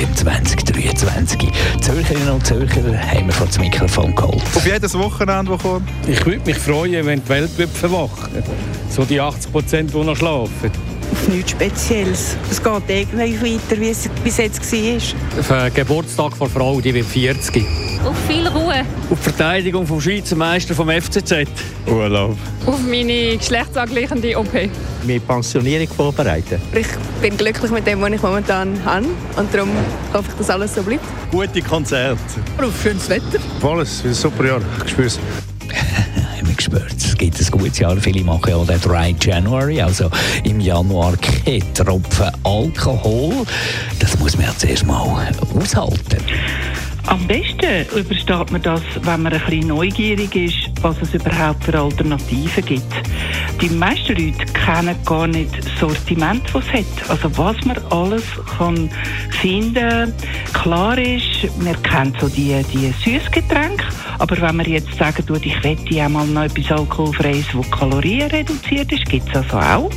im 2023. Zürcherinnen und Zürcher haben wir vor das Mikrofon geholt. Auf jedes Wochenende, das kommt. Ich würde mich freuen, wenn die Welt wird verwachen So die 80 Prozent, die noch schlafen. Auf nichts Spezielles. Es geht irgendwie weiter, wie es bis jetzt war. Auf den Geburtstag der Frau, die wird 40. Auf viel Ruhe. Auf die Verteidigung vom Schweizer Meister vom FCZ. Urlaub. Auf meine geschlechtsangleichende OP. Meine Pensionierung vorbereiten. Ich bin glücklich mit dem, was ich momentan habe. Und darum hoffe ich, dass alles so bleibt. Gute Konzerte. Auf schönes Wetter. Alles, ein super Jahr. Ich spüre es. gespürt. Es gibt ein gutes Jahr. Viele machen ja den Dry January, also im Januar kein Tropfen Alkohol. Das muss man ja zuerst mal aushalten. Am besten übersteht man das, wenn man ein bisschen neugierig ist, was es überhaupt für Alternativen gibt. Die meisten Leute kennen gar nicht das Sortiment, das es hat. Also was man alles kann finden Klar ist, man kennt so die, die Süßgetränke, aber wenn man jetzt sagen tut, ich wette einmal noch etwas Alkoholfreies, das kalorienreduziert ist, gibt es also auch.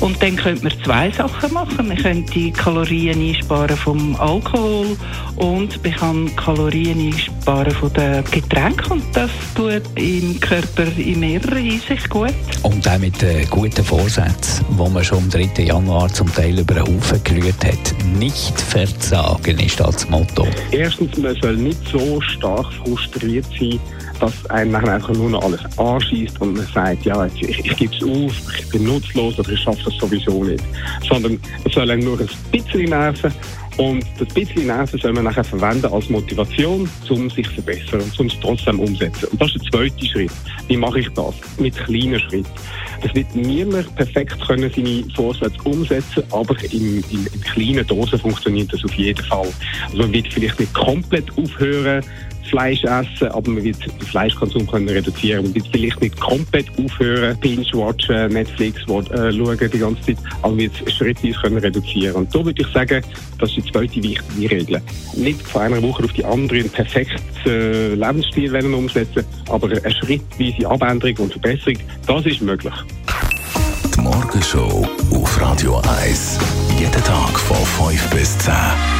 Und dann könnte man zwei Sachen machen. Man könnte die Kalorien einsparen vom Alkohol und man kann Kalorien einsparen von den Getränken und das tut im Körper in mehrerer Hinsicht gut. Und auch mit den guten Vorsätzen, die man schon am 3. Januar zum Teil über den Haufen gerührt hat. Nicht verzagen ist das Motto. Erstens, man soll nicht so stark frustriert sein, dass einem einfach nur noch alles anschießt und man sagt, ja, ich, ich gebe es auf, ich bin nutzlos oder ich schaffe das sowieso nicht. Sondern es soll einem nur ein bisschen nerven und das bisschen Nerven soll man nachher verwenden als Motivation, um sich zu verbessern und um es trotzdem umzusetzen. Und das ist der zweite Schritt. Wie mache ich das? Mit kleinen Schritten. Es wird niemand perfekt können seine Vorsätze umsetzen, aber in, in, in kleinen Dosen funktioniert das auf jeden Fall. Also man wird vielleicht nicht komplett aufhören, Fleisch essen, aber man wird den Fleischkonsum können reduzieren. Man wird vielleicht nicht komplett aufhören, Binge-Watchen, Netflix äh, schauen die ganze Zeit, aber man wird es schrittweise können reduzieren. Und da würde ich sagen, das ist die zweite wichtige Regel. Nicht von einer Woche auf die andere einen perfekten äh, Lebensstil umsetzen, aber eine schrittweise Abänderung und Verbesserung, das ist möglich. Die Morgenshow auf Radio 1. Jeden Tag von 5 bis 10.